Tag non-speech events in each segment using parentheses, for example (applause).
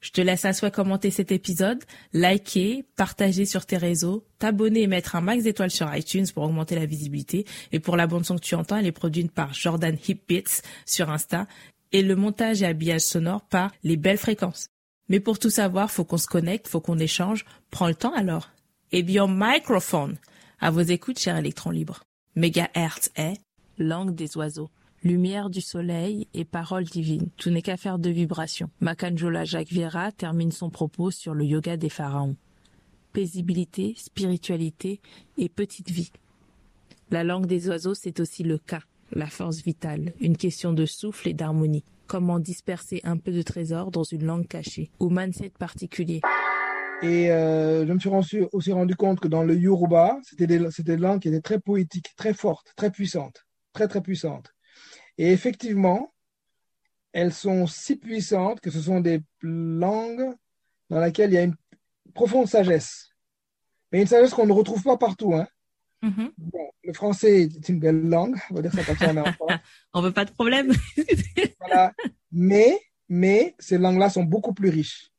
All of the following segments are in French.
Je te laisse à soi commenter cet épisode, liker, partager sur tes réseaux, t'abonner et mettre un max d'étoiles sur iTunes pour augmenter la visibilité. Et pour la bande son que tu entends, elle est produite par Jordan Hipbits sur Insta et le montage et habillage sonore par Les Belles Fréquences. Mais pour tout savoir, faut qu'on se connecte, faut qu'on échange. Prends le temps alors. Et bien microphone. À vos écoutes, cher électron libre. Mégahertz est langue des oiseaux lumière du soleil et parole divine. Tout n'est qu'affaire de vibration. Makanjola Jacques Vieira termine son propos sur le yoga des pharaons. Paisibilité, spiritualité et petite vie. La langue des oiseaux, c'est aussi le cas, la force vitale, une question de souffle et d'harmonie. Comment disperser un peu de trésor dans une langue cachée, ou mindset particulier? Et euh, je me suis aussi rendu compte que dans le Yoruba, c'était des, des langues qui étaient très poétiques, très fortes, très puissantes, très très puissantes. Et effectivement, elles sont si puissantes que ce sont des langues dans lesquelles il y a une profonde sagesse. Mais une sagesse qu'on ne retrouve pas partout. Hein. Mm-hmm. le français est une belle langue, on va dire ça comme ça (laughs) on veut pas de problème. (laughs) voilà. Mais, mais ces langues-là sont beaucoup plus riches.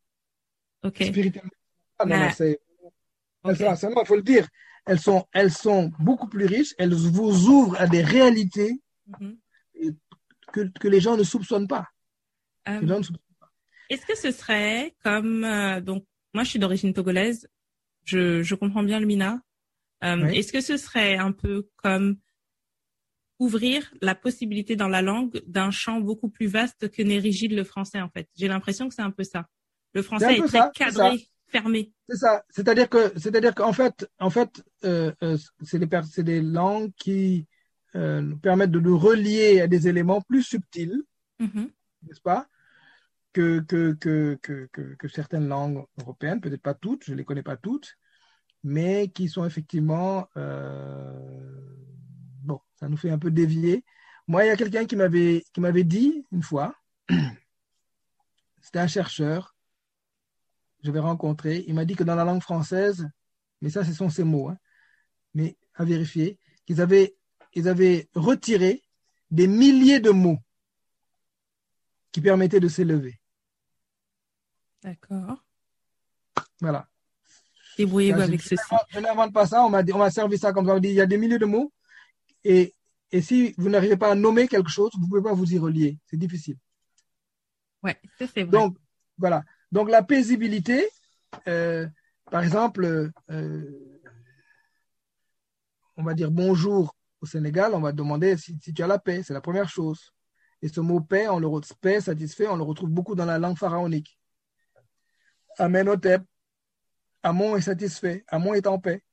Ok. Spirituellement. Ah, non, non, c'est, il faut le dire. Elles sont, elles sont beaucoup plus riches. Elles vous ouvrent à des réalités mm-hmm que, les gens ne soupçonnent pas. Euh, est-ce que ce serait comme euh, donc moi je suis d'origine togolaise, je, comprends bien le mina. Euh, est-ce que ce serait un peu comme ouvrir la possibilité dans la langue d'un champ beaucoup plus vaste que n'est rigide le français en fait? J'ai l'impression que c'est un peu ça. Le français est, très cadré, fermé. C'est ça. C'est-à-dire que c'est-à-dire qu'en fait en fait c'est des c'est des langues qui euh, nous permettent de nous relier à des éléments plus subtils, mm-hmm. n'est-ce pas, que, que, que, que, que certaines langues européennes, peut-être pas toutes, je ne les connais pas toutes, mais qui sont effectivement, euh, bon, ça nous fait un peu dévier. Moi, il y a quelqu'un qui m'avait, qui m'avait dit une fois, (clears throat) c'était un chercheur, je vais rencontrer, il m'a dit que dans la langue française, mais ça, ce sont ses mots, hein, mais à vérifier, qu'ils avaient ils avaient retiré des milliers de mots qui permettaient de s'élever. D'accord. Voilà. Débrouillez-vous avec ceci. Je n'invente pas ça, on m'a, servi ça comme ça. On dit, il y a des milliers de mots et, et si vous n'arrivez pas à nommer quelque chose, vous ne pouvez pas vous y relier. C'est difficile. Ça c'est vrai. Donc, voilà. Donc, la paisibilité, euh, par exemple, euh, on va dire bonjour au Sénégal, on va demander si, tu as la paix, c'est la première chose. Et ce mot paix, on le paix, satisfait, on le retrouve beaucoup dans la langue pharaonique. Amenhotep, Amon est satisfait, Amon est en paix.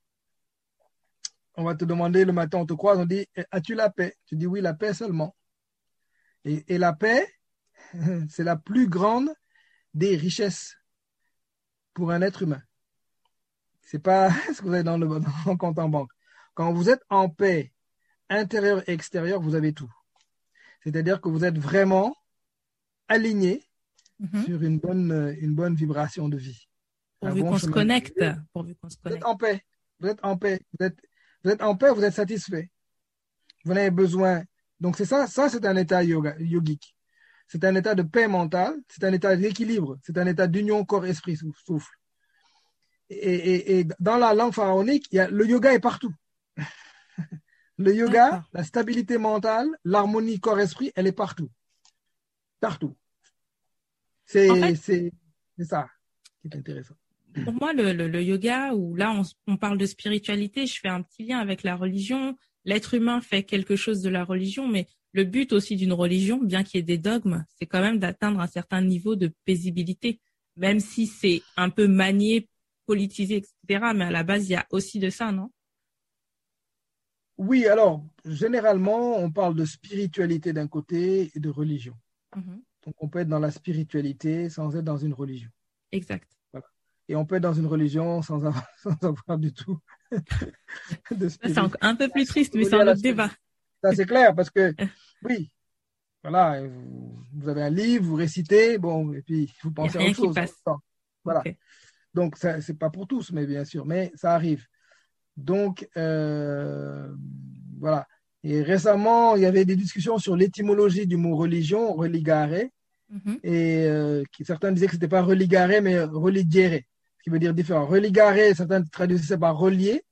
On va te demander le matin, on te croise, on dit As-tu la paix? Tu dis Oui, la paix seulement. Et, la paix, (laughs) c'est la plus grande des richesses pour un être humain. C'est pas (laughs) ce que vous avez dans le, (laughs) dans le compte en banque. Quand vous êtes en paix intérieur et extérieur, vous avez tout. C'est-à-dire que vous êtes vraiment aligné mhm. sur une bonne, une bonne vibration de vie. Pourvu qu'on se connecte. Pourvu qu'on se connecte. Vous êtes en paix. Vous êtes en paix. Vous êtes, vous êtes en paix, vous êtes satisfait. Vous n'avez besoin. Donc c'est ça, ça c'est un état yoga, yogique. C'est un état de paix mentale, c'est un état d'équilibre, c'est un état d'union corps-esprit souffle. Et, et, et, dans la langue pharaonique, il y a, le yoga est partout. Le yoga, la stabilité mentale, l'harmonie corps-esprit, elle est partout. Partout. C'est ça qui est intéressant. Pour moi, le, yoga, où là, on, on, parle de spiritualité, je fais un petit lien avec la religion. L'être humain fait quelque chose de la religion, mais le but aussi d'une religion, bien qu'il y ait des dogmes, c'est quand même d'atteindre un certain niveau de paisibilité, même si c'est un peu manié politisé, etc. Mais à la base, il y a aussi de ça, non? Oui, alors, généralement, on parle de spiritualité d'un côté et de religion. Mhm. Donc, on peut être dans la spiritualité sans être dans une religion. Exact. Et on peut être dans une religion sans avoir, (laughs) sans avoir du tout (laughs) de C'est un peu plus triste, mais c'est un autre débat. Ça, c'est clair, parce que, (laughs) oui, voilà, vous, avez un livre, vous récitez, bon, et puis vous pensez à autre chose. Passe. Voilà. Donc, ce n'est pas pour tous, mais bien sûr, mais ça arrive. Donc, euh, voilà. Et récemment, il y avait des discussions sur l'étymologie du mot religion, religare, mm-hmm. et euh, certains disaient que ce n'était pas religare, mais religere, ce qui veut dire différent. Religare, certains traduisaient par relier,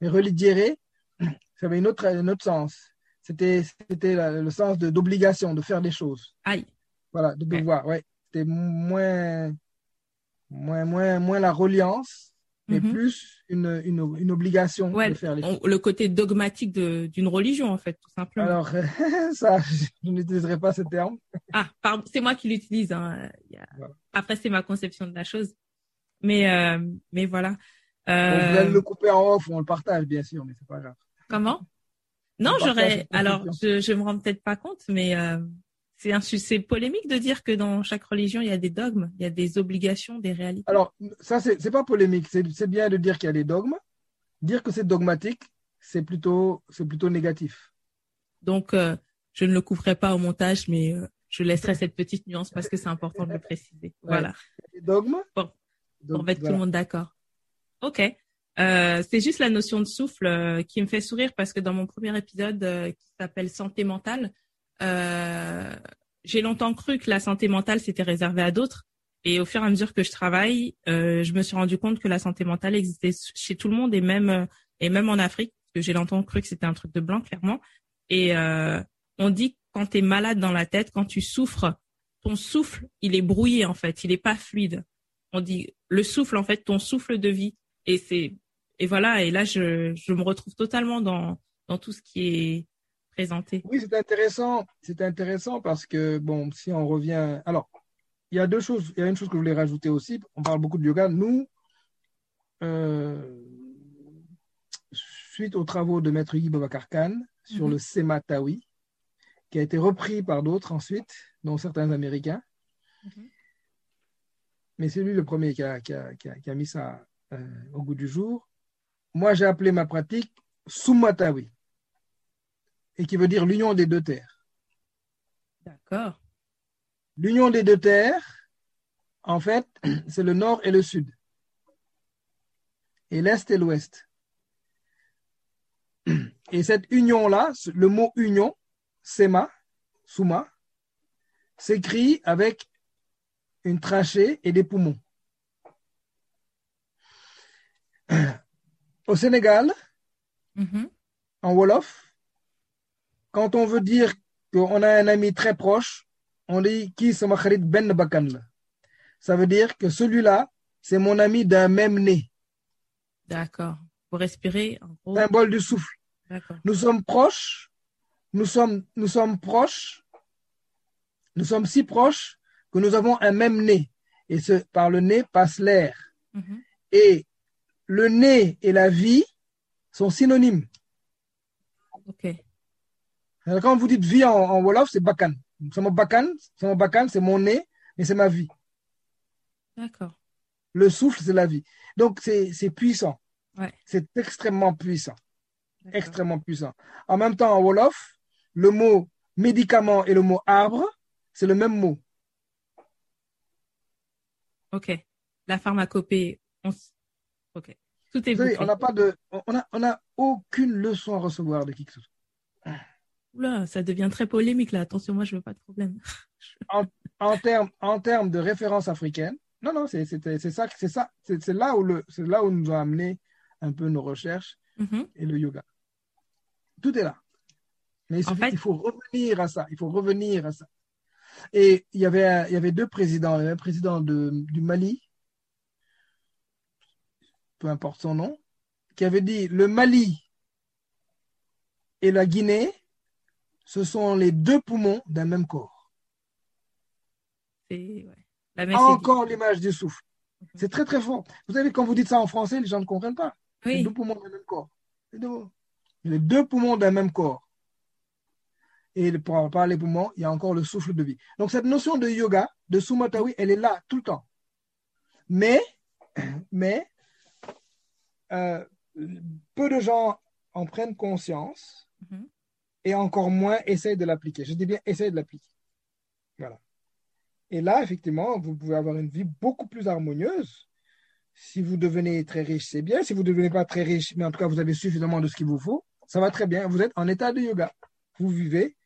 mais religere, (clears throat) ça avait une autre, un autre sens. C'était le sens d'obligation, de, faire des choses. Aïe. Voilà, de devoir, ouais. C'était moins, moins, moins, moins la reliance, mais mhm. plus une, une, une obligation de faire les choses. Le côté dogmatique d'une religion, en fait, tout simplement. Alors, (laughs) ça, je n'utiliserai pas ce terme. Ah, c'est moi qui l'utilise. Hein. Après, c'est ma conception de la chose. Mais, euh, mais voilà. Euh... On peut le couper en off, on le partage, bien sûr, mais c'est pas grave. Comment? Non, j'aurais. Alors, je, je me rends peut-être pas compte, mais euh, c'est un c'est polémique de dire que dans chaque religion il y a des dogmes, il y a des obligations, des réalités. Alors, ça c'est pas polémique. C'est bien de dire qu'il y a des dogmes. Dire que c'est dogmatique, c'est plutôt c'est plutôt négatif. Donc, euh, je ne le couperai pas au montage, mais euh, je laisserai cette petite nuance parce que c'est important de le préciser. Voilà. Des dogmes. Bon, pour mettre tout le monde d'accord. Ok. Euh, c'est juste la notion de souffle euh, qui me fait sourire parce que dans mon premier épisode euh, qui s'appelle santé mentale, j'ai longtemps cru que la santé mentale c'était réservé à d'autres. Et au fur et à mesure que je travaille, je me suis rendu compte que la santé mentale existait chez tout le monde et même et même en Afrique que j'ai longtemps cru que c'était un truc de blanc clairement. Et on dit que quand tu es malade dans la tête, quand tu souffres, ton souffle, il est brouillé en fait, il est pas fluide. On dit le souffle en fait, ton souffle de vie. Et c'est et voilà, et là, je, je me retrouve totalement dans, dans tout ce qui est Oui, c'est intéressant. C'est intéressant parce que, bon, si on revient. Alors, il y a deux choses. Il y a une chose que je voulais rajouter aussi. On parle beaucoup de yoga. Nous, euh, suite aux travaux de Maître Guy Babacar Khan sur le mhm. Sematawi, qui a été repris par d'autres ensuite, dont certains Américains. Mhm. Mais c'est lui le premier qui a, qui a, qui a, mis ça euh, au goût du jour moi j'ai appelé ma pratique Sumatawi, et qui veut dire l'union des deux terres. D'accord. L'union des deux terres, en fait, (clears throat) c'est le nord et le sud, et l'est et l'ouest. Et cette union-là, le mot union, Sema, Suma, s'écrit avec une trachée et des poumons. (clears throat) Au Sénégal, mm-hmm. en Wolof, quand on veut dire qu'on a un ami très proche, on dit qui sama kharit ben bakan Ça veut dire que celui-là, c'est mon ami d'un même nez. D'accord. Pour respirer, en gros. Symbole du souffle. Nous sommes proches, nous sommes, nous sommes proches, nous sommes si proches que nous avons un même nez. Et ce, par le nez passe l'air. Mm-hmm. Et le nez et la vie sont synonymes. Ok. Quand vous dites vie en, Wolof, c'est bakan. C'est mon bakan, c'est mon bakan, c'est mon nez, mais c'est ma vie. D'accord. Le souffle, c'est la vie. Donc, c'est puissant. C'est extrêmement puissant. Extrêmement puissant. En même temps, en Wolof, le mot médicament et le mot arbre, c'est le même mot. Ok. La pharmacopée, on, Ok. Tout est On n'a pas de, on a, on a aucune leçon à recevoir de qui que ce soit. Oula, ça devient très polémique là. Attention, moi je veux pas de problème. (laughs) en, en termes en de référence africaine, non non, c'est ça, c'est ça, c'est là où le, c'est là où nous a amené un peu nos recherches mm-hmm. et le yoga. Tout est là. Mais il, faut revenir à ça. Il faut revenir à ça. Et il y avait, il y avait deux présidents. Il y avait un président de, du Mali peu importe son nom, qui avait dit le Mali et la Guinée, ce sont les deux poumons d'un même corps. Encore l'image du souffle. C'est très très fort. Vous savez, quand vous dites ça en français, les gens ne comprennent pas. Les deux poumons d'un même corps. Les deux poumons d'un même corps. Et pour parler poumons, il y a encore le souffle de vie. Donc cette notion de yoga, de sumatawi, elle est là tout le temps. Mais, (clears throat) mais euh, peu de gens en prennent conscience mm-hmm. Et encore moins essayent de l'appliquer. Je dis bien essayent de l'appliquer. Voilà. Et là, effectivement, vous pouvez avoir une vie beaucoup plus harmonieuse. Si vous devenez très riche, c'est bien. Si vous ne devenez pas très riche, mais en tout cas, vous avez suffisamment de ce qu'il vous faut, ça va très bien. Vous êtes en état de yoga. Vous vivez.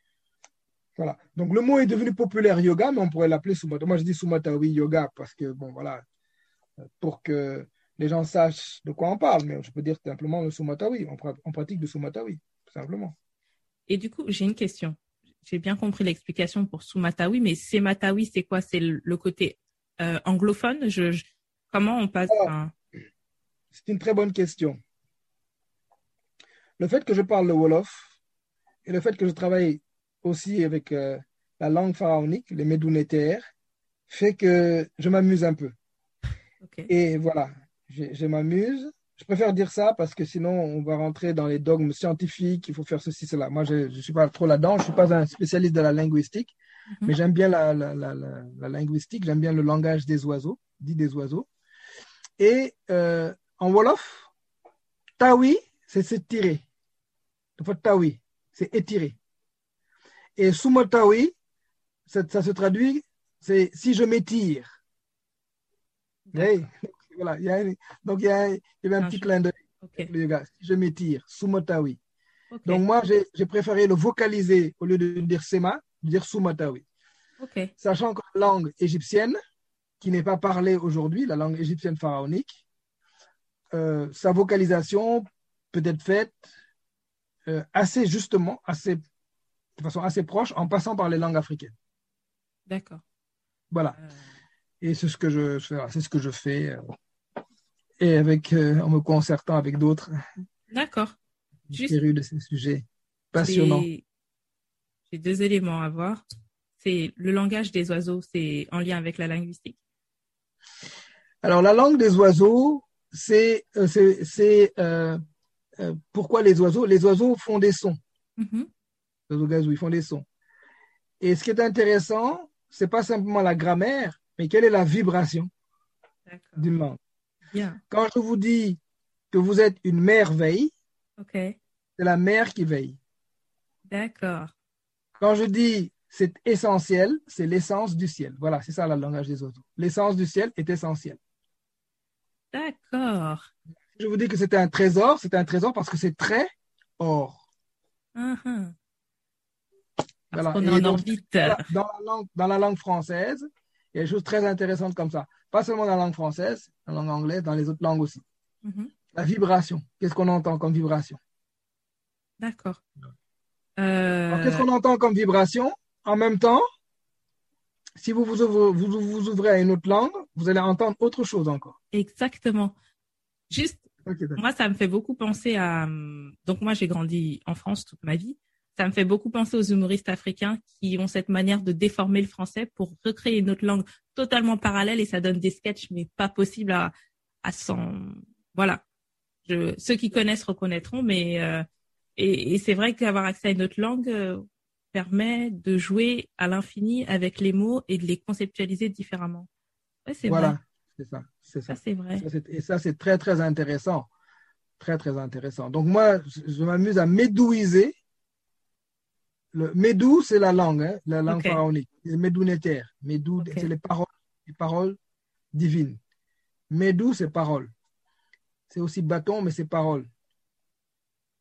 Voilà. Donc, le mot est devenu populaire yoga, mais on pourrait l'appeler Sumata. Moi, je dis Sumatawi yoga parce que, bon, voilà, pour que les gens sachent de quoi on parle. Mais je peux dire simplement le Sumatawi. On, pratique le Sumatawi, tout simplement. Et du coup, j'ai une question. J'ai bien compris l'explication pour Sumatawi, mais Sematawi, c'est quoi? C'est le côté euh, anglophone? Je, Comment on passe C'est une très bonne question. Le fait que je parle le Wolof et le fait que je travaille aussi avec euh, la langue pharaonique, les Médounétaires, fait que je m'amuse un peu. Et voilà, je m'amuse je préfère dire ça parce que sinon, on va rentrer dans les dogmes scientifiques, il faut faire ceci, cela. Moi, je ne suis pas trop là-dedans, je ne suis pas un spécialiste de la linguistique, mhm. mais j'aime bien la, la, la, la linguistique, j'aime bien le langage des oiseaux, dit des oiseaux. Et euh, en Wolof, tawi, c'est s'étirer. En fait, tawi, c'est étirer. Et sumotawi, ça, ça se traduit, c'est si je m'étire. Hey, voilà, il y a, donc il y, a, avait un petit clin d'œil. je m'étire, Sumotawi. Donc moi, j'ai préféré le vocaliser au lieu de dire Sema, de dire Sumotawi. Sachant que la langue égyptienne, qui n'est pas parlée aujourd'hui, la langue égyptienne pharaonique, euh, sa vocalisation peut être faite euh, assez justement, assez, de façon assez proche, en passant par les langues africaines. D'accord. Voilà. Euh. Et c'est ce que je, c'est ce que je fais et avec, euh, en me concertant avec d'autres. D'accord. Juste... de ces sujets passionnants. J'ai deux éléments à voir. C'est le langage des oiseaux, c'est en lien avec la linguistique. Alors, la langue des oiseaux, c'est euh, euh, pourquoi les oiseaux Les oiseaux font des sons. Mm-hmm. Les oiseaux gazous, ils font des sons. Et ce qui est intéressant, c'est pas simplement la grammaire, mais quelle est la vibration d'une langue. Quand je vous dis que vous êtes une merveille, c'est la mer qui veille. D'accord. Quand je dis c'est essentiel, c'est l'essence du ciel. Voilà, c'est ça le langage des autres. L'essence du ciel est essentielle. D'accord. Je vous dis que c'est un trésor, c'est un trésor parce que c'est très or. Uh-huh. Voilà. On en orbite. Dans la, langue, dans la langue française, il y a des choses très intéressantes comme ça. Pas seulement dans la langue française, dans la langue anglaise, dans les autres langues aussi. Mm-hmm. La vibration. Qu'est-ce qu'on entend comme vibration? D'accord. Euh, qu'est-ce qu'on entend comme vibration? En même temps, si vous vous, ouvrez, vous ouvrez à une autre langue, vous allez entendre autre chose encore. Exactement. Juste, moi, ça me fait beaucoup penser à... Donc, moi, j'ai grandi en France toute ma vie ça me fait beaucoup penser aux humoristes africains qui ont cette manière de déformer le français pour recréer une autre langue totalement parallèle et ça donne des sketchs mais pas possible à à son voilà. Je, ceux qui connaissent reconnaîtront mais euh, et, et c'est vrai qu'avoir accès à une autre langue euh, permet de jouer à l'infini avec les mots et de les conceptualiser différemment. Ouais, c'est voilà, c'est ça, c'est ça. c'est vrai. et ça c'est très très intéressant, très très intéressant. Donc moi je m'amuse à médouiser le Médou, c'est la langue, hein, la langue pharaonique. Médounétaire. Médou, c'est les paroles, les paroles divines. Médou, c'est parole. C'est aussi bâton, mais c'est parole.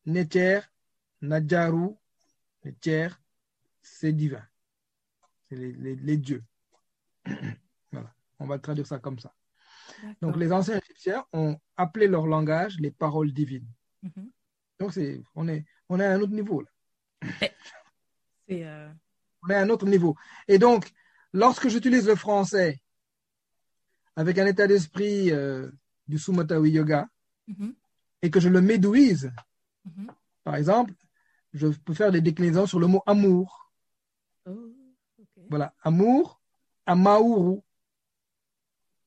Néter, Nadjaru, Néter, c'est divin. C'est les, dieux. (clears throat) voilà. On va traduire ça comme ça. Donc, les anciens égyptiens ont appelé leur langage les paroles divines. Mhm. Donc, on, est, on est à un autre niveau. Là. Eh, euh, On est à un autre niveau. Et donc, lorsque j'utilise le français avec un état d'esprit euh, du Sumatawi Yoga mm-hmm. et que je le médouise, mm-hmm. par exemple, je peux faire des déclinaisons sur le mot amour. Oh, voilà, amour, amauru.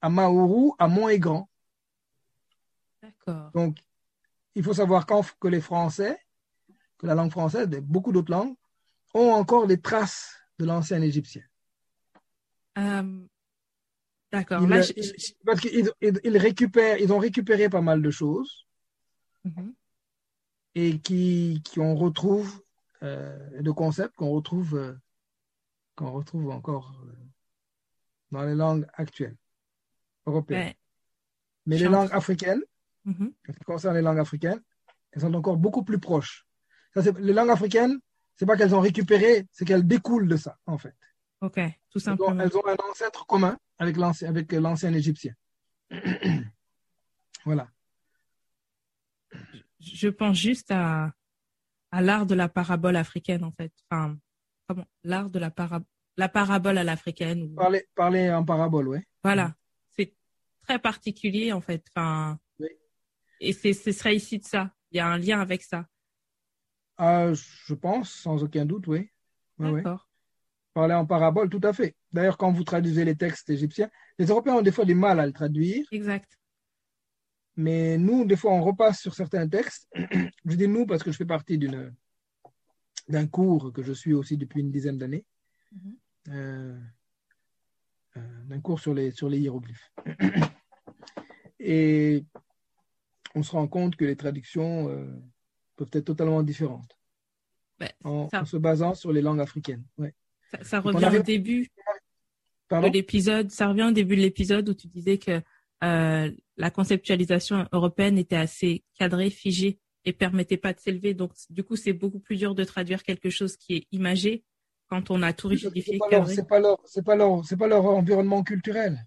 à Maourou, à Mont-Aigran. D'accord. Donc, il faut savoir que les Français, que la langue française, et beaucoup d'autres langues, ont encore les traces de l'ancien égyptien. Euh, d'accord. Parce qu'ils ils, récupèrent, ils ont récupéré pas mal de choses mhm. et qui, qui on retrouve, euh, de concepts qu'on retrouve, euh, qu'on retrouve encore euh, dans les langues actuelles européennes. Mais les langues africaines, mhm. en ce qui concerne les langues africaines, elles sont encore beaucoup plus proches. Ça, les langues africaines, c'est pas qu'elles ont récupéré, c'est qu'elles découlent de ça, en fait. Ok, tout simplement. Elles ont, un ancêtre commun avec l'ancien, avec l'ancien égyptien. (clears throat) voilà. Je pense juste à, à l'art de la parabole africaine, en fait. Enfin, comment L'art de la, parabole la parabole à l'africaine. Parler, parler en parabole, oui. Voilà. C'est très particulier, en fait. Enfin, oui. Et ce serait ici de ça. Il y a un lien avec ça. Ah, je pense, sans aucun doute, oui. D'accord. Parler en parabole, tout à fait. D'ailleurs, quand vous traduisez les textes égyptiens, les Européens ont des fois du mal à le traduire. Exact. Mais nous, des fois, on repasse sur certains textes. (clears throat) je dis nous parce que je fais partie d'une d'un cours que je suis aussi depuis une dizaine d'années. Mm-hmm. Euh, euh, d'un cours sur les, sur les hiéroglyphes. (clears throat) Et on se rend compte que les traductions euh, peuvent être totalement différentes ben, en, se basant sur les langues africaines. Ouais. Ça, revient au début de l'épisode. Ça revient au début de l'épisode où tu disais que euh, la conceptualisation européenne était assez cadrée, figée et permettait pas de s'élever. Donc, du coup, c'est beaucoup plus dur de traduire quelque chose qui est imagé quand on a tout rigidifié. C'est pas leur, c'est pas leur, c'est pas leur environnement culturel.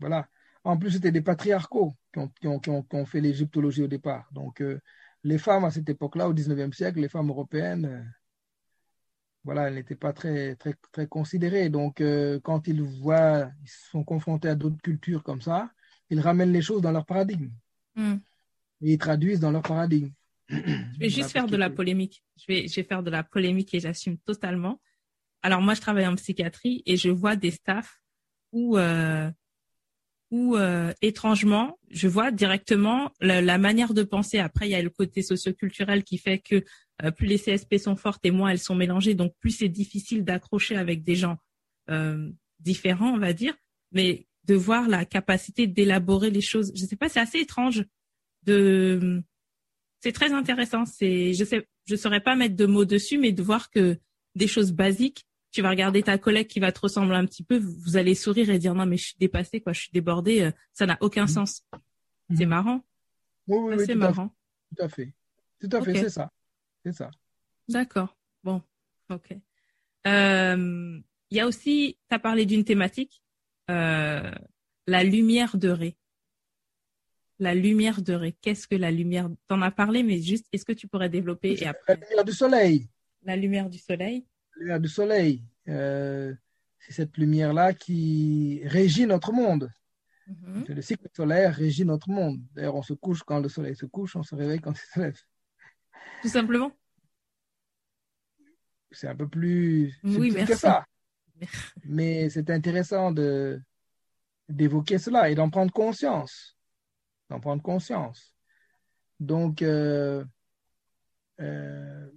Voilà. En plus, c'était des patriarcaux qui ont, qui ont, fait l'égyptologie au départ. Donc, euh, les femmes à cette époque-là, au 19e siècle, les femmes européennes, euh, voilà, elles n'étaient pas très, très, très considérées. Donc, euh, quand ils voient, ils sont confrontés à d'autres cultures comme ça, ils ramènent les choses dans leur paradigme. Hmm. Et ils traduisent dans leur paradigme. Je vais juste faire de la polémique. Je vais, je vais faire de la polémique et j'assume totalement. Alors, moi, je travaille en psychiatrie et je vois des staffs où où euh, étrangement, je vois directement la, manière de penser. Après, il y a le côté socioculturel qui fait que euh, plus les CSP sont fortes et moins elles sont mélangées, donc plus c'est difficile d'accrocher avec des gens euh, différents, on va dire. Mais de voir la capacité d'élaborer les choses, je sais pas, c'est assez étrange. De, c'est très intéressant. C'est, je sais, je saurais pas mettre de mots dessus, mais de voir que des choses basiques tu vas regarder ta collègue qui va te ressembler un petit peu, vous allez sourire et dire non mais je suis dépassée quoi, je suis débordée, euh, ça n'a aucun mhm. sens. C'est mhm. marrant. Oui, oui, c'est marrant. tout à fait. Tout à fait, c'est ça. C'est ça. D'accord. Bon, ok. Euh, il y a aussi, tu as parlé d'une thématique, euh, la lumière de Ré. La lumière de Ré. Qu'est-ce que la lumière? Tu en as parlé, mais juste, est-ce que tu pourrais développer et après... La lumière du soleil. La lumière du soleil lumière du soleil. Euh, c'est cette lumière-là qui régit notre monde. Mhm. Le cycle solaire régit notre monde. D'ailleurs, on se couche quand le soleil se couche, on se réveille quand il se lève. Tout simplement. C'est un peu plus oui, que ça. (laughs) Mais c'est intéressant de d'évoquer cela et d'en prendre conscience. D'en prendre conscience. Donc, euh, euh,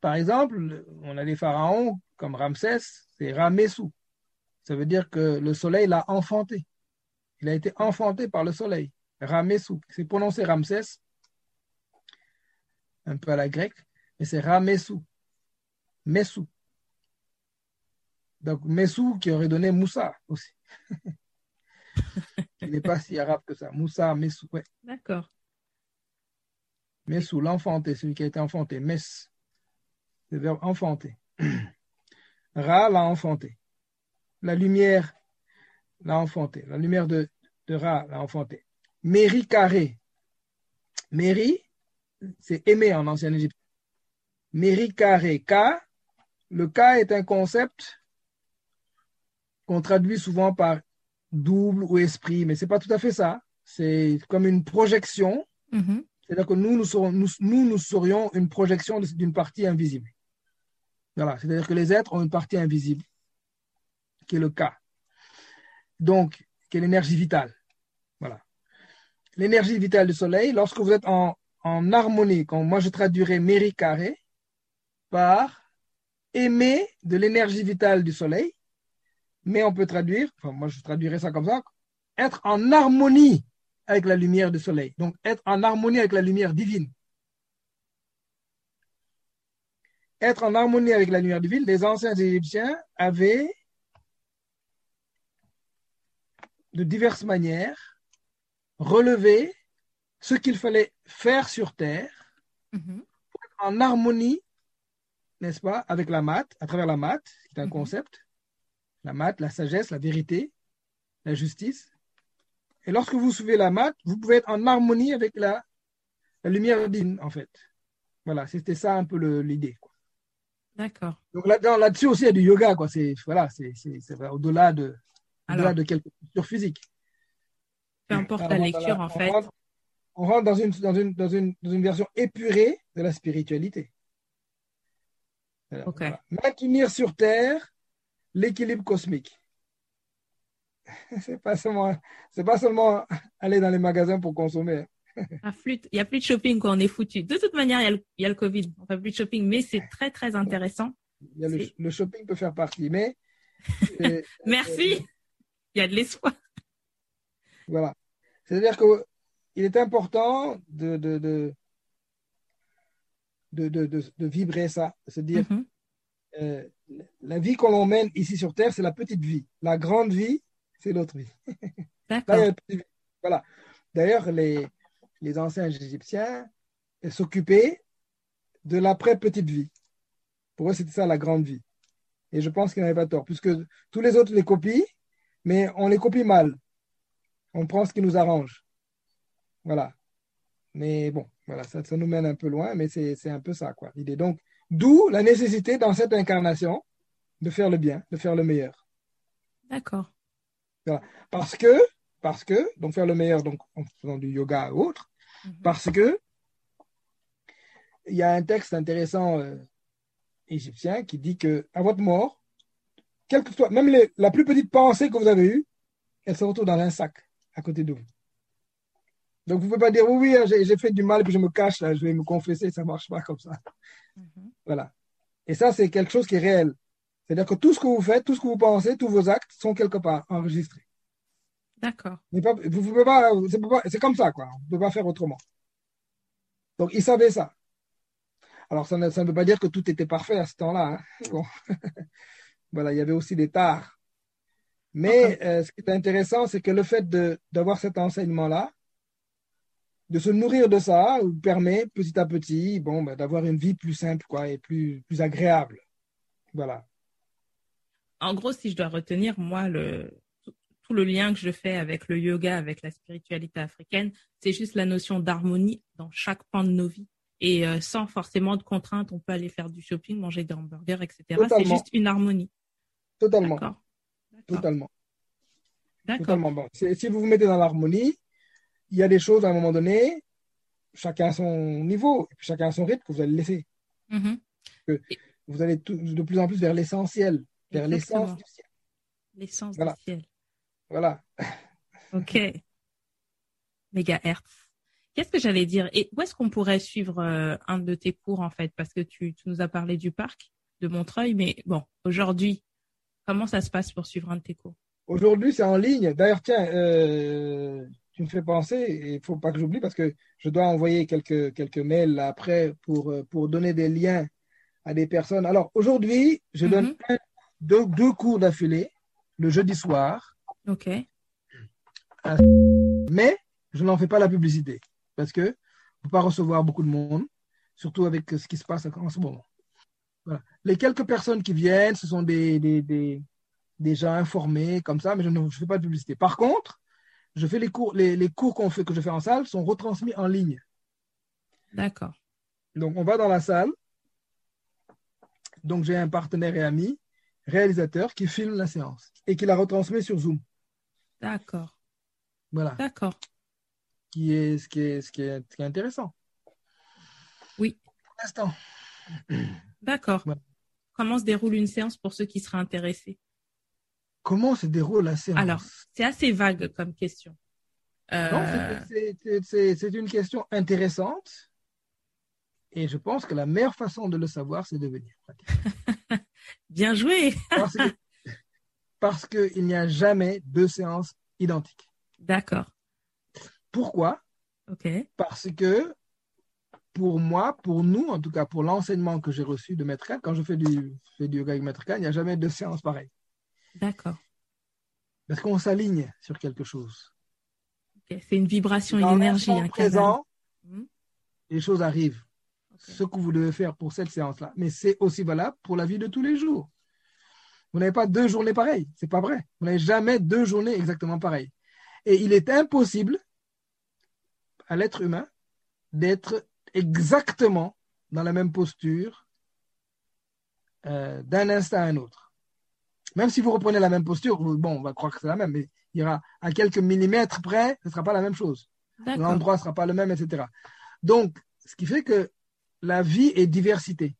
par exemple, on a des pharaons comme Ramsès, c'est Ramessou. Ça veut dire que le soleil l'a enfanté. Il a été enfanté par le soleil. Ramessou. C'est prononcé Ramsès, un peu à la grecque, mais c'est Ramessou. Messou. Donc Messou qui aurait donné Moussa aussi. (laughs) Il n'est pas si arabe que ça. Moussa, Messou, ouais. D'accord. Messou, l'enfanté, celui qui a été enfanté. Mess le verbe enfanter. (clears throat) Ra l'a enfanté. La lumière l'a enfanté. La lumière de, de Ra l'a enfanté. Méri carré. Méri, c'est aimer en ancien Égypte. Méri carré. K, le K est un concept qu'on traduit souvent par double ou esprit, mais c'est pas tout à fait ça. C'est comme une projection. Mm-hmm. C'est-à-dire que nous, nous, nous, nous serions une projection d'une partie invisible. Voilà, c'est-à-dire que les êtres ont une partie invisible, qui est le cas. Donc, qui est l'énergie vitale. Voilà. L'énergie vitale du soleil, lorsque vous êtes en, harmonie, quand moi je traduirais Méri carré par aimer de l'énergie vitale du soleil, mais on peut traduire, enfin moi je traduirais ça comme ça, être en harmonie avec la lumière du soleil. Donc être en harmonie avec la lumière divine. Être en harmonie avec la lumière divine, les anciens Égyptiens avaient de diverses manières relevé ce qu'il fallait faire sur Terre mm-hmm. pour être en harmonie, n'est-ce pas, avec la mat, à travers la mat, qui est un mm-hmm. concept, la mat, la sagesse, la vérité, la justice. Et lorsque vous suivez la mat, vous pouvez être en harmonie avec la, la lumière divine, en fait. Voilà, c'était ça un peu l'idée. D'accord. Donc là-dessus aussi, il y a du yoga, quoi. C'est voilà, c'est au-delà de, au de quelques physiques. Peu importe la lecture, en fait. on rentre dans une, dans, une, dans, une, dans une version épurée de la spiritualité. Maintenir sur Terre l'équilibre cosmique. (laughs) c'est pas seulement, c'est pas seulement aller dans les magasins pour consommer. Il n'y a plus de shopping quand on est foutu. De toute manière, il y a le, il y a le Covid. On fait plus de shopping, mais c'est très, très intéressant. le, shopping peut faire partie, mais. (laughs) Merci. il y a de l'espoir. Voilà. C'est-à-dire qu'il est important de, de, de, de, de vibrer ça, se dire, mm-hmm. euh, la vie qu'on mène ici sur Terre, c'est la petite vie. La grande vie, c'est l'autre vie. (laughs) D'accord. voilà. D'ailleurs, les, les anciens Égyptiens s'occupaient de l'après-petite vie. Pour eux, c'était ça la grande vie. Et je pense qu'ils n'avaient pas tort, puisque tous les autres les copient, mais on les copie mal. On prend ce qui nous arrange. Voilà. Mais bon, voilà, ça, ça nous mène un peu loin, mais c'est un peu ça, quoi, l'idée. Donc, d'où la nécessité dans cette incarnation de faire le bien, de faire le meilleur. D'accord. Parce que, parce que, donc faire le meilleur, donc en faisant du yoga ou autre, mhm. parce que il y a un texte intéressant euh, égyptien qui dit que à votre mort, quelle que soit, même la plus petite pensée que vous avez eue, elle se retrouve dans un sac à côté de vous. Donc vous ne pouvez pas dire oui, oui, hein, j'ai fait du mal puis je me cache là, je vais me confesser, ça ne marche pas comme ça. Mhm. Voilà. Et ça, c'est quelque chose qui est réel. C'est-à-dire que tout ce que vous faites, tout ce que vous pensez, tous vos actes sont quelque part enregistrés. D'accord. Vous pouvez pas, c'est comme ça, quoi. On ne peut pas faire autrement. Donc, ils savaient ça. Alors, ça ne, ça ne veut pas dire que tout était parfait à ce temps-là. Hein. (laughs) Bon. (laughs) voilà, il y avait aussi des tares. Mais euh, ce qui est intéressant, c'est que le fait d'avoir cet enseignement-là, de se nourrir de ça, vous permet petit à petit bon, ben, d'avoir une vie plus simple quoi, et plus, plus agréable. Voilà en gros, si je dois retenir, moi, le, tout le lien que je fais avec le yoga, avec la spiritualité africaine, c'est juste la notion d'harmonie dans chaque pan de nos vies. Et euh, sans forcément de contraintes, on peut aller faire du shopping, manger des hamburgers, etc. C'est juste une harmonie. Totalement. Totalement. D'accord. Si vous vous mettez dans l'harmonie, il y a des choses à un moment donné, chacun à son niveau, et puis chacun à son rythme que vous allez laisser. Mm-hmm. Vous allez de plus en plus vers l'essentiel vers l'essence du ciel. L'essence du ciel. Voilà. Ok. Mégahertz. Qu'est-ce que j'allais dire? Et où est-ce qu'on pourrait suivre euh, un de tes cours en fait? Parce que tu, nous as parlé du parc de Montreuil, mais bon, aujourd'hui, comment ça se passe pour suivre un de tes cours? Aujourd'hui, c'est en ligne. D'ailleurs, tiens, euh, tu me fais penser, il ne faut pas que j'oublie parce que je dois envoyer quelques, quelques mails après pour, euh, pour donner des liens à des personnes. Alors, aujourd'hui, je donne mm-hmm. deux, deux cours d'affilée le jeudi soir. OK. Mais je n'en fais pas la publicité parce que ne peut pas recevoir beaucoup de monde, surtout avec ce qui se passe en ce moment. Les quelques personnes qui viennent, ce sont des, des, des, des gens informés comme ça, mais je ne fais pas de publicité. Par contre, je fais les cours, les, les cours qu'on fait, que je fais en salle sont retransmis en ligne. D'accord. Donc, on va dans la salle. Donc, j'ai un partenaire et ami réalisateur qui filme la séance et qui la retransmet sur Zoom. D'accord. Voilà. D'accord. Qui est, ce, qui est, ce, qui est, intéressant. Oui. Pour l'instant. D'accord. Comment se déroule une séance pour ceux qui seraient intéressés? Comment se déroule la séance? Alors, c'est assez vague comme question. Euh... c'est une question intéressante. Et je pense que la meilleure façon de le savoir, c'est de venir. (laughs) Bien joué. Parce qu'il n'y a jamais deux séances identiques. D'accord. Pourquoi? Parce que pour moi, pour nous, en tout cas pour l'enseignement que j'ai reçu de Maître quand je fais du, fais du yoga avec Maître il n'y a jamais deux séances pareilles. D'accord. Parce qu'on s'aligne sur quelque chose. C'est une vibration, une énergie. Un présent, hmm? les choses arrivent. Ce que vous devez faire pour cette séance-là. Mais c'est aussi valable pour la vie de tous les jours. Vous n'avez pas deux journées pareilles. C'est pas vrai. Vous n'avez jamais deux journées exactement pareilles. Et il est impossible à l'être humain d'être exactement dans la même posture euh, d'un instant à un autre. Même si vous reprenez la même posture, bon, on va croire que c'est la même, mais il y aura à quelques millimètres près, ce ne sera pas la même chose. L'endroit ne sera pas le même, etc. Donc, ce qui fait que la vie est diversité.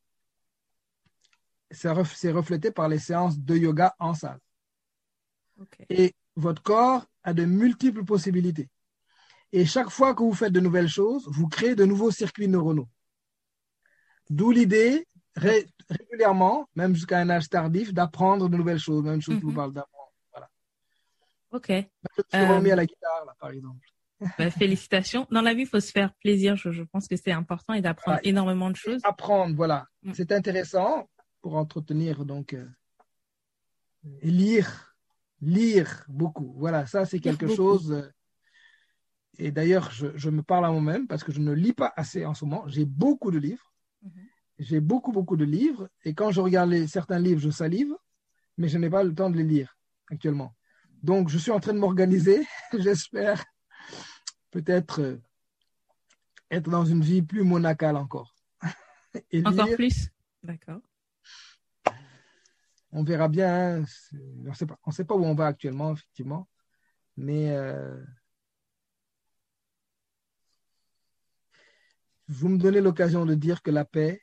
C'est reflété par les séances de yoga en salle. Et votre corps a de multiples possibilités. Et chaque fois que vous faites de nouvelles choses, vous créez de nouveaux circuits neuronaux. D'où l'idée, régulièrement, même jusqu'à un âge tardif, d'apprendre de nouvelles choses, même chose vous mhm. parle d'apprendre. Voilà. Ok. Je suis remis à la guitare, là, par exemple. (laughs) Bah, félicitations. Dans la vie, il faut se faire plaisir. Je, pense que c'est important et d'apprendre énormément de choses. Apprendre, voilà. Mm. C'est intéressant pour entretenir, donc, euh, et lire. Lire beaucoup. Voilà, ça, c'est quelque chose. Euh, et d'ailleurs, je, me parle à moi-même parce que je ne lis pas assez en ce moment. J'ai beaucoup de livres. Mhm. J'ai beaucoup, beaucoup de livres. Et quand je regarde certains livres, je salive, mais je n'ai pas le temps de les lire actuellement. Donc, je suis en train de m'organiser. (laughs) J'espère peut-être euh, être dans une vie plus monacale encore. (laughs) encore plus D'accord. On verra bien. Hein. On ne sait pas où on va actuellement, effectivement. Mais euh, vous me donnez l'occasion de dire que la paix,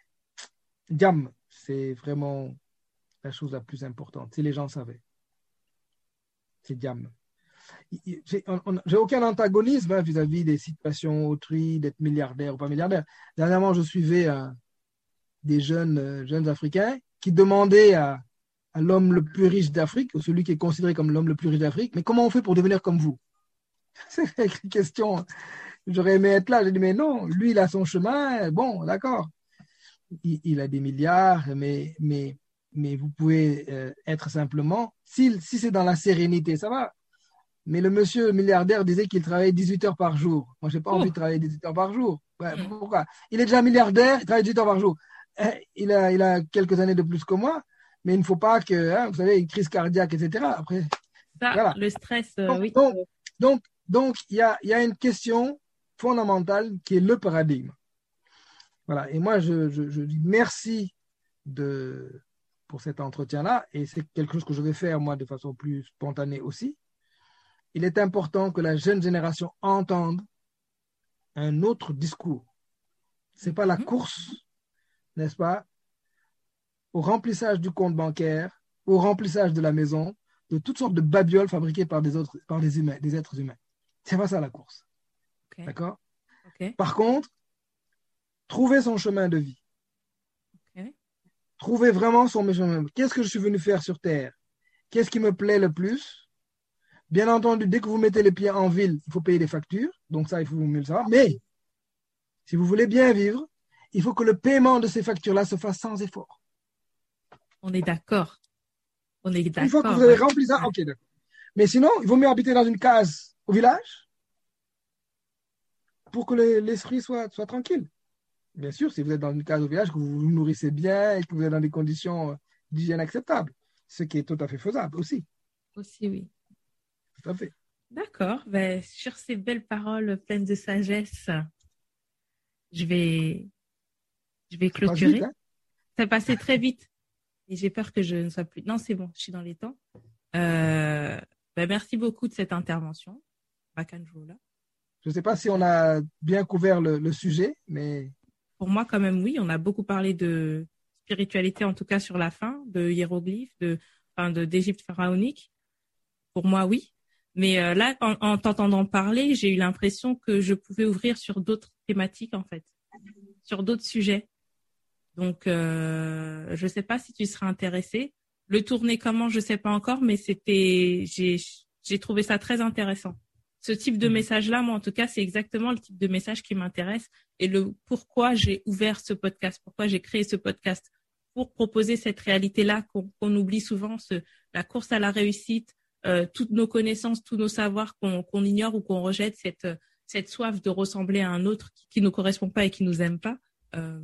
Diam, c'est vraiment la chose la plus importante. Si les gens savaient, c'est Diam. J'ai aucun antagonisme hein, vis-à-vis des situations autrui, d'être milliardaire ou pas milliardaire. Dernièrement, je suivais euh, des jeunes, euh, jeunes Africains qui demandaient à, à l'homme le plus riche d'Afrique, ou celui qui est considéré comme l'homme le plus riche d'Afrique, mais comment on fait pour devenir comme vous? (laughs) C'est une question J'aurais aimé être là. J'ai dit, mais non, lui, il a son chemin. Bon, d'accord. Il, a des milliards, mais, mais, mais vous pouvez euh, être simplement, si, si c'est dans la sérénité, ça va. Mais le monsieur milliardaire disait qu'il travaillait 18 heures par jour. Moi, j'ai pas envie de travailler 18 heures par jour. pourquoi? Il est déjà milliardaire, il travaille 18 heures par jour. Eh, il a, il a quelques années de plus que moi, mais il ne faut pas que, hein, vous savez, une crise cardiaque, etc. Après, voilà. le stress, euh, donc, oui. Donc, donc, il y a, y a une question fondamentale qui est le paradigme. Voilà. Et moi, je, dis merci de, pour cet entretien-là, et c'est quelque chose que je vais faire, moi, de façon plus spontanée aussi. Il est important que la jeune génération entende un autre discours. C'est pas la mhm. course, n'est-ce pas, au remplissage du compte bancaire, au remplissage de la maison, de toutes sortes de babioles fabriquées par des autres, par des humains, des êtres humains. C'est pas ça la course. D'accord? Par contre, trouver son chemin de vie. Trouver vraiment son chemin. Qu'est-ce que je suis venu faire sur Terre? Qu'est-ce qui me plaît le plus? Bien entendu, dès que vous mettez les pieds en ville, il faut payer des factures. Donc ça, il faut mieux le savoir. Mais si vous voulez bien vivre, il faut que le paiement de ces factures-là se fasse sans effort. On est d'accord. On est d'accord. Une fois que vous avez rempli ça, ok, d'accord. Mais sinon, il vaut mieux habiter dans une case au village pour que l'esprit soit, soit tranquille. Bien sûr, si vous êtes dans une case au village, que vous vous nourrissez bien et que vous êtes dans des conditions euh, d'hygiène acceptables, ce qui est tout à fait faisable aussi. Aussi, oui. Tout à fait. D'accord. Ben, sur ces belles paroles pleines de sagesse, je vais, je vais clôturer. Hein. Ça, passé très vite. Et j'ai peur que je ne sois plus. Non, c'est bon, je suis dans les temps. Euh, ben, merci beaucoup de cette intervention. Bakanjoula. Je ne sais pas si on a bien couvert le, sujet, mais... Pour moi, quand même, oui. On a beaucoup parlé de spiritualité, en tout cas sur la fin, de hiéroglyphes, de, enfin, d'Égypte pharaonique. pour moi, oui. Mais euh, là, en, t'entendant parler, j'ai eu l'impression que je pouvais ouvrir sur d'autres thématiques, en fait, sur d'autres sujets. Donc, euh, je ne sais pas si tu seras intéressé. Le tourner comment, je ne sais pas encore, mais c'était, j'ai trouvé ça très intéressant. Ce type de mmh. message-là, moi, en tout cas, c'est exactement le type de message qui m'intéresse et le pourquoi j'ai ouvert ce podcast, pourquoi j'ai créé ce podcast pour proposer cette réalité-là qu'on oublie souvent, ce, la course à la réussite, euh, toutes nos connaissances, tous nos savoirs qu'on ignore ou qu'on rejette, cette, cette soif de ressembler à un autre qui, ne nous correspond pas et qui nous aime pas. Euh,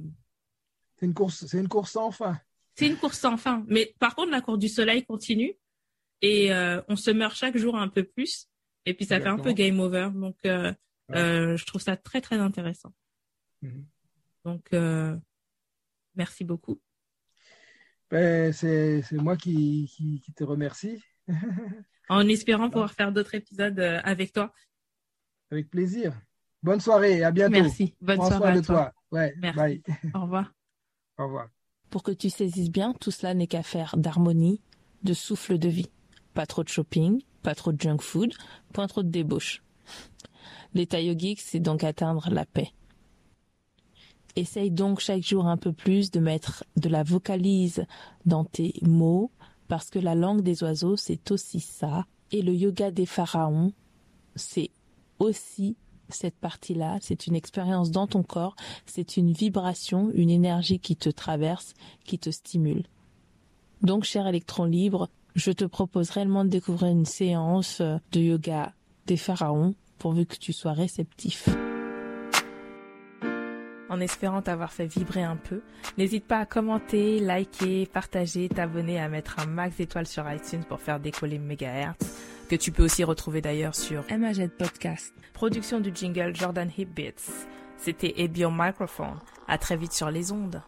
c'est une course, c'est une course sans fin. C'est une course sans fin. Mais par contre, la course du soleil continue et euh, on se meurt chaque jour un peu plus. Et puis ça fait un peu game over. Donc je trouve ça très très intéressant. Mhm. Donc merci beaucoup. Ben, c'est moi qui, qui, qui te remercie (laughs) en espérant pouvoir faire d'autres épisodes euh, avec toi. Avec plaisir. Bonne soirée, à bientôt. Merci. Bonne soirée à toi. Ouais, Merci. Au revoir. Au revoir. Pour que tu saisisses bien, tout cela n'est qu'à faire d'harmonie, de souffle de vie. Pas trop de shopping, pas trop de junk food, point trop de débauche. L'état yogique, c'est donc atteindre la paix. Essaye donc chaque jour un peu plus de mettre de la vocalise dans tes mots, parce que la langue des oiseaux, c'est aussi ça. Et le yoga des pharaons, c'est aussi cette partie-là. C'est une expérience dans ton corps, c'est une vibration, une énergie qui te traverse, qui te stimule. Donc, cher électron libre, je te propose réellement de découvrir une séance de yoga des pharaons pourvu que tu sois réceptif en espérant t'avoir fait vibrer un peu. N'hésite pas à commenter, liker, partager, t'abonner, à mettre un max d'étoiles sur iTunes pour faire décoller Megahertz, que tu peux aussi retrouver d'ailleurs sur MAZ Podcast. Production du jingle Jordan Hip Beats. C'était Ebio Microphone. À très vite sur les ondes.